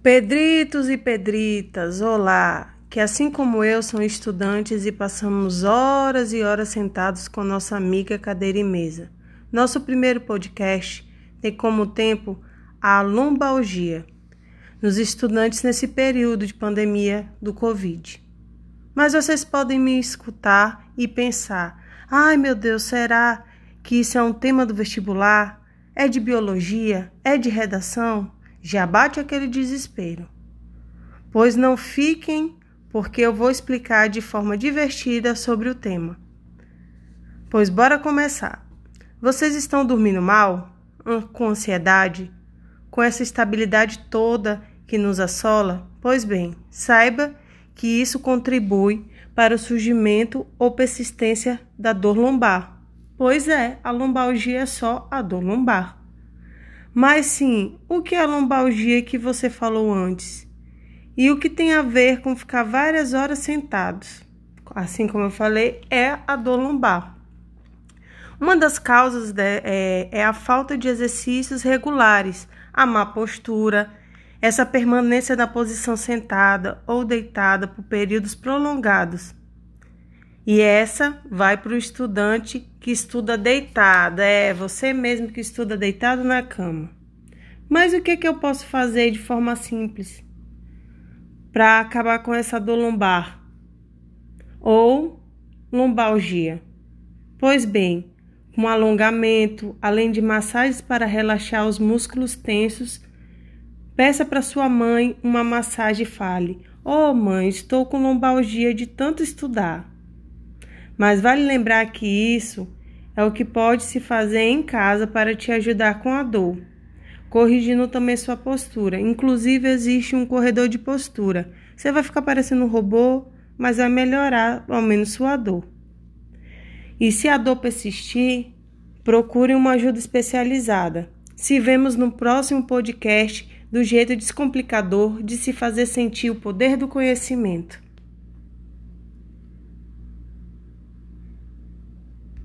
Pedritos e Pedritas, olá! Que assim como eu são estudantes e passamos horas e horas sentados com nossa amiga cadeira e mesa. Nosso primeiro podcast tem como tempo a lombalgia nos estudantes nesse período de pandemia do Covid. Mas vocês podem me escutar e pensar: ai meu Deus, será que isso é um tema do vestibular? É de biologia? É de redação? Já bate aquele desespero. Pois não fiquem, porque eu vou explicar de forma divertida sobre o tema. Pois bora começar. Vocês estão dormindo mal? Com ansiedade? Com essa estabilidade toda que nos assola? Pois bem, saiba que isso contribui para o surgimento ou persistência da dor lombar. Pois é, a lombalgia é só a dor lombar. Mas sim, o que é a lombalgia que você falou antes? E o que tem a ver com ficar várias horas sentados? Assim como eu falei, é a dor lombar. Uma das causas de, é, é a falta de exercícios regulares, a má postura, essa permanência na posição sentada ou deitada por períodos prolongados. E essa vai para o estudante que estuda deitado, é você mesmo que estuda deitado na cama. Mas o que, que eu posso fazer de forma simples para acabar com essa dor lombar ou lombalgia? Pois bem, com alongamento, além de massagens para relaxar os músculos tensos, peça para sua mãe uma massagem e fale: Oh, mãe, estou com lombalgia de tanto estudar. Mas vale lembrar que isso é o que pode se fazer em casa para te ajudar com a dor corrigindo também sua postura. Inclusive, existe um corredor de postura. Você vai ficar parecendo um robô, mas vai melhorar ao menos sua dor. E se a dor persistir, procure uma ajuda especializada. Se vemos no próximo podcast do jeito descomplicador de se fazer sentir o poder do conhecimento.